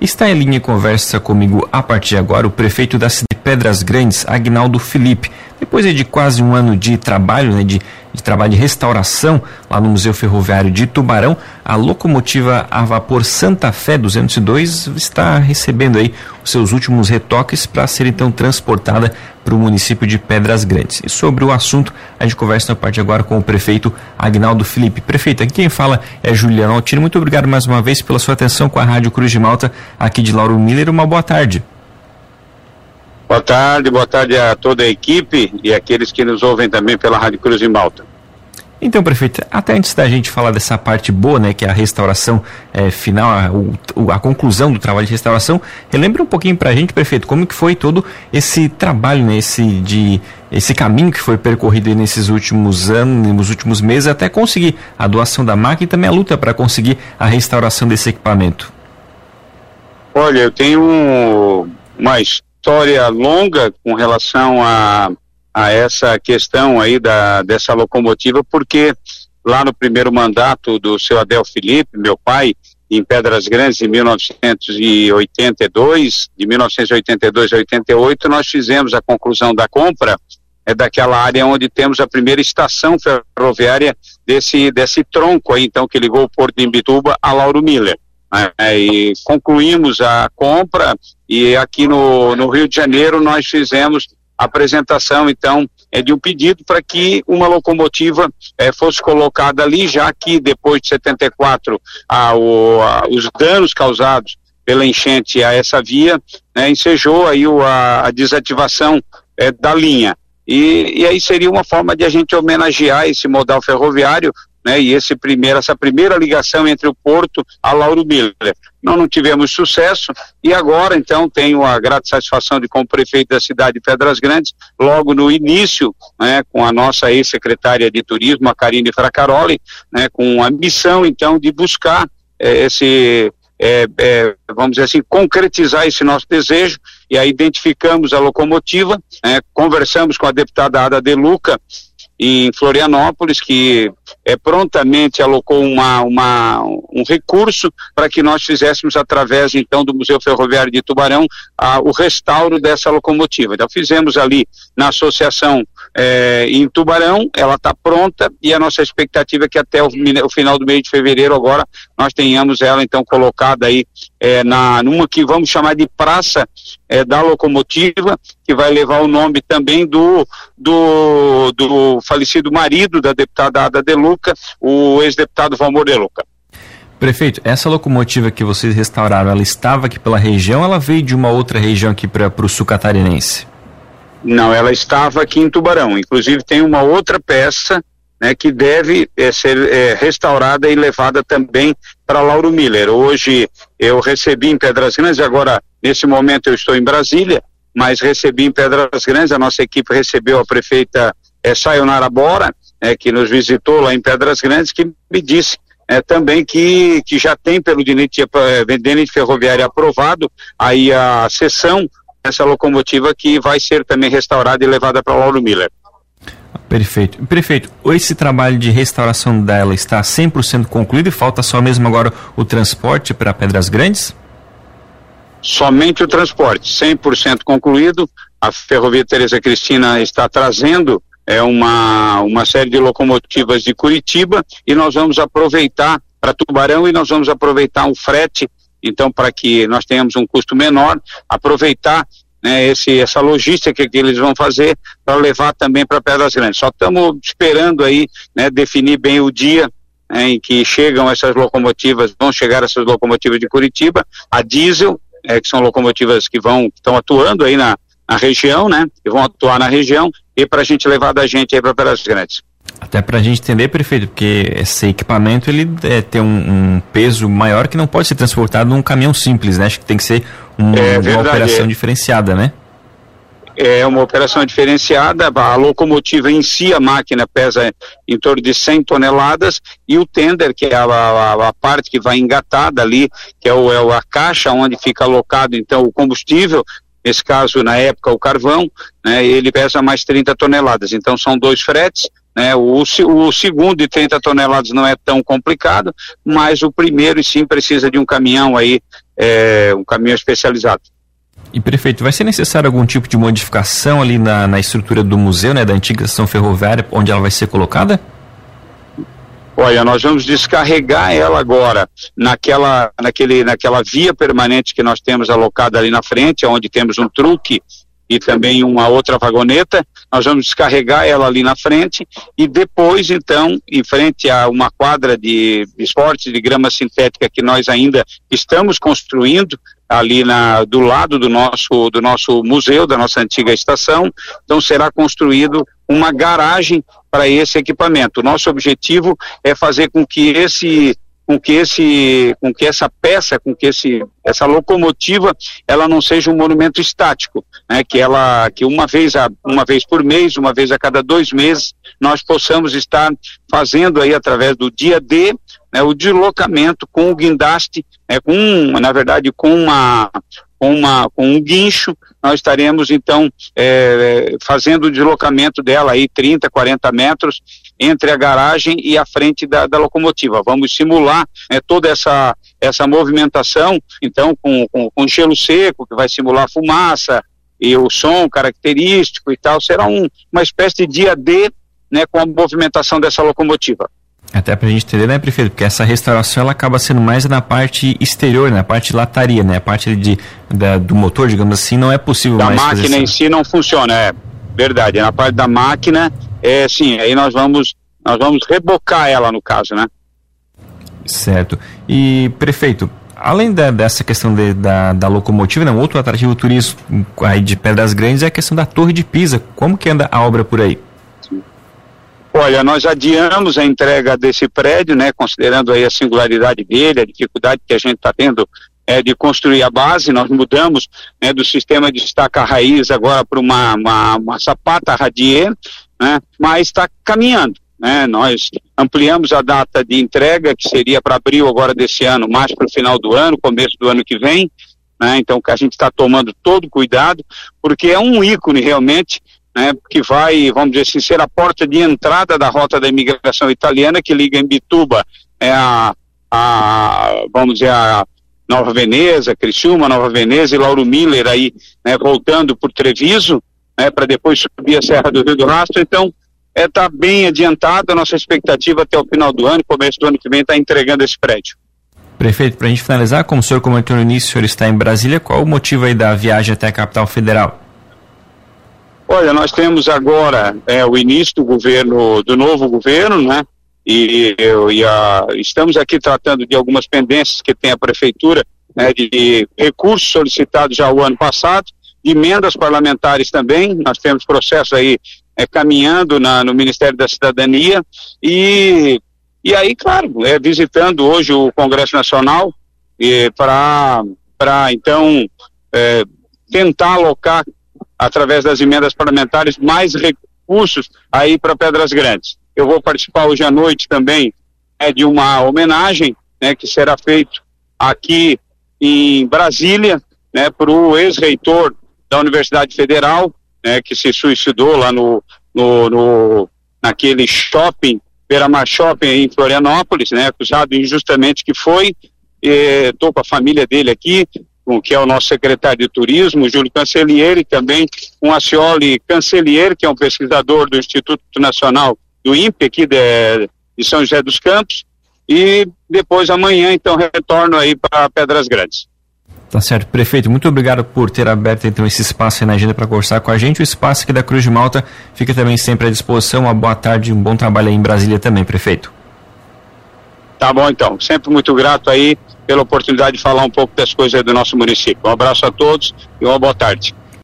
Está em linha e conversa comigo a partir de agora o prefeito da cidade de Pedras Grandes, Agnaldo Felipe. Depois de quase um ano de trabalho, né, de, de trabalho de restauração lá no Museu Ferroviário de Tubarão, a locomotiva a vapor Santa Fé 202 está recebendo aí os seus últimos retoques para ser então transportada para o município de Pedras Grandes. E sobre o assunto, a gente conversa na parte agora com o prefeito Agnaldo Felipe. Prefeito, aqui quem fala é Juliano Altino. Muito obrigado mais uma vez pela sua atenção com a Rádio Cruz de Malta, aqui de Lauro Miller. Uma boa tarde. Boa tarde, boa tarde a toda a equipe e aqueles que nos ouvem também pela Rádio Cruz de Malta. Então, prefeito, até antes da gente falar dessa parte boa, né, que é a restauração é, final, a, a, conclusão do trabalho de restauração, relembra um pouquinho para a gente, prefeito, como que foi todo esse trabalho, né, esse, de, esse caminho que foi percorrido nesses últimos anos, nos últimos meses, até conseguir a doação da máquina e também a luta para conseguir a restauração desse equipamento. Olha, eu tenho uma história longa com relação a a essa questão aí da, dessa locomotiva, porque lá no primeiro mandato do seu Adel Felipe, meu pai, em Pedras Grandes, em 1982, de 1982 a 88, nós fizemos a conclusão da compra é daquela área onde temos a primeira estação ferroviária desse, desse tronco aí, então, que ligou o Porto de Imbituba a Lauro Miller. É, e concluímos a compra e aqui no, no Rio de Janeiro nós fizemos apresentação, então, é de um pedido para que uma locomotiva é, fosse colocada ali, já que depois de 74 a, o, a, os danos causados pela enchente a essa via, né, ensejou aí o, a, a, desativação é, da linha. E, e aí seria uma forma de a gente homenagear esse modal ferroviário né, e esse primeiro, essa primeira ligação entre o Porto a Lauro Miller. Nós não tivemos sucesso e agora, então, tenho a grata satisfação de, como prefeito da cidade de Pedras Grandes, logo no início, né, com a nossa ex-secretária de Turismo, a Karine Fracaroli, né, com a missão, então, de buscar eh, esse é, é, vamos dizer assim, concretizar esse nosso desejo, e aí identificamos a locomotiva, né, conversamos com a deputada Ada De Luca, em Florianópolis, que é, prontamente alocou uma, uma, um recurso para que nós fizéssemos, através então do Museu Ferroviário de Tubarão, a, o restauro dessa locomotiva. Então fizemos ali na associação é, em Tubarão, ela está pronta e a nossa expectativa é que até o, o, final do mês de fevereiro agora nós tenhamos ela então colocada aí é, na numa que vamos chamar de praça é, da locomotiva, que vai levar o nome também do, do, do falecido marido da deputada Ada De Luca, o ex-deputado Valmor De Luca. Prefeito, essa locomotiva que vocês restauraram, ela estava aqui pela região, ela veio de uma outra região aqui para o sul catarinense? Não, ela estava aqui em Tubarão. Inclusive tem uma outra peça né, que deve é, ser é, restaurada e levada também para Lauro Miller. Hoje eu recebi em Pedras Grandes, agora nesse momento eu estou em Brasília, mas recebi em Pedras Grandes, a nossa equipe recebeu a prefeita é, Sayonara Bora, é, que nos visitou lá em Pedras Grandes, que me disse é, também que, que já tem pelo DENIT, DENIT Ferroviário aprovado aí a sessão essa locomotiva que vai ser também restaurada e levada para Lauro Miller. Perfeito. Prefeito, esse trabalho de restauração dela está 100% concluído e falta só mesmo agora o transporte para Pedras Grandes? Somente o transporte, 100% concluído. A Ferrovia Tereza Cristina está trazendo é, uma, uma série de locomotivas de Curitiba e nós vamos aproveitar para Tubarão e nós vamos aproveitar um frete então, para que nós tenhamos um custo menor, aproveitar né, esse, essa logística que eles vão fazer para levar também para Pedras Grandes. Só estamos esperando aí né, definir bem o dia né, em que chegam essas locomotivas, vão chegar essas locomotivas de Curitiba, a diesel, é, que são locomotivas que vão estão atuando aí na, na região, né, que vão atuar na região e para a gente levar da gente aí para Pedras Grandes. Até para a gente entender, prefeito, porque esse equipamento ele é, tem um, um, peso maior que não pode ser transportado num caminhão simples, né? Acho que tem que ser um, é, uma operação é. diferenciada, né? É uma operação diferenciada, a locomotiva em si, a máquina pesa em torno de 100 toneladas e o tender, que é a, a, a parte que vai engatada ali, que é, o, é a caixa onde fica alocado então o combustível, nesse caso na época o carvão, né, ele pesa mais 30 toneladas, então são dois fretes, né? O, o segundo de 30 toneladas não é tão complicado, mas o primeiro sim precisa de um caminhão aí é, um caminhão especializado. E prefeito, vai ser necessário algum tipo de modificação ali na, na estrutura do museu, né, da antiga estação ferroviária, onde ela vai ser colocada? Olha, nós vamos descarregar ela agora naquela, naquele, naquela via permanente que nós temos alocada ali na frente, onde temos um truque e também uma outra vagoneta. Nós vamos descarregar ela ali na frente e depois, então, em frente a uma quadra de esportes de grama sintética que nós ainda estamos construindo, ali na, do lado do nosso, do nosso museu, da nossa antiga estação. Então será construído uma garagem para esse equipamento. O nosso objetivo é fazer com que esse com que esse com que essa peça com que esse essa locomotiva ela não seja um monumento estático né? Que ela que uma vez a uma vez por mês uma vez a cada dois meses nós possamos estar fazendo aí através do dia D né, o deslocamento com o guindaste, né, com, na verdade, com uma, com, uma, com um guincho, nós estaremos então é, fazendo o deslocamento dela aí 30, 40 metros entre a garagem e a frente da, da locomotiva. Vamos simular né, toda essa, essa movimentação, então com, com, com gelo seco, que vai simular fumaça e o som característico e tal, será um, uma espécie de dia D né, com a movimentação dessa locomotiva. Até pra gente entender, né, prefeito? Porque essa restauração ela acaba sendo mais na parte exterior, na parte de lataria, né? A parte de, da, do motor, digamos assim, não é possível da mais. A máquina em si não funciona, é verdade. Na parte da máquina, é sim, aí nós vamos, nós vamos rebocar ela no caso, né? Certo. E, prefeito, além da, dessa questão de, da, da locomotiva, né, outro atrativo turístico aí de Pedras Grandes é a questão da Torre de Pisa. Como que anda a obra por aí? Olha, nós adiamos a entrega desse prédio, né, considerando aí a singularidade dele, a dificuldade que a gente está tendo é, de construir a base, nós mudamos né, do sistema de estaca raiz agora para uma, uma, uma, sapata radier, né, mas está caminhando. Né, nós ampliamos a data de entrega, que seria para abril agora desse ano, mais para o final do ano, começo do ano que vem, né, então a gente está tomando todo cuidado, porque é um ícone realmente né, que vai, vamos dizer assim, ser a porta de entrada da rota da imigração italiana que liga em Bituba é a, a vamos dizer, a Nova Veneza, Criciúma, Nova Veneza e Lauro Miller aí, né, voltando por Treviso, né, para depois subir a Serra do Rio do Rastro, então está é, tá bem adiantado a nossa expectativa até o final do ano, começo do ano que vem, está entregando esse prédio. Prefeito, para a gente finalizar, como o senhor comentou no início, o senhor está em Brasília, qual o motivo aí da viagem até a capital federal? Olha, nós temos agora é, o início do governo, do novo governo, né? E, e a, estamos aqui tratando de algumas pendências que tem a prefeitura, né, de recursos solicitados já o ano passado, de emendas parlamentares também. Nós temos processo aí é, caminhando na, no Ministério da Cidadania e e aí, claro, é, visitando hoje o Congresso Nacional para para então é, tentar alocar através das emendas parlamentares, mais recursos aí para Pedras Grandes. Eu vou participar hoje à noite também é, de uma homenagem né, que será feito aqui em Brasília né, para o ex-reitor da Universidade Federal, né, que se suicidou lá no, no, no naquele shopping, Beira-Mar Shopping em Florianópolis, né, acusado injustamente que foi. Estou com a família dele aqui, que é o nosso secretário de turismo, Júlio Cancellieri, também com a Cioli Cancellieri, que é um pesquisador do Instituto Nacional do INPE aqui de, de São José dos Campos, e depois amanhã, então, retorno aí para Pedras Grandes. Tá certo. Prefeito, muito obrigado por ter aberto então esse espaço aí na agenda para conversar com a gente. O espaço aqui da Cruz de Malta fica também sempre à disposição. Uma boa tarde um bom trabalho aí em Brasília também, prefeito. Tá bom, então. Sempre muito grato aí pela oportunidade de falar um pouco das coisas do nosso município. Um abraço a todos e uma boa tarde.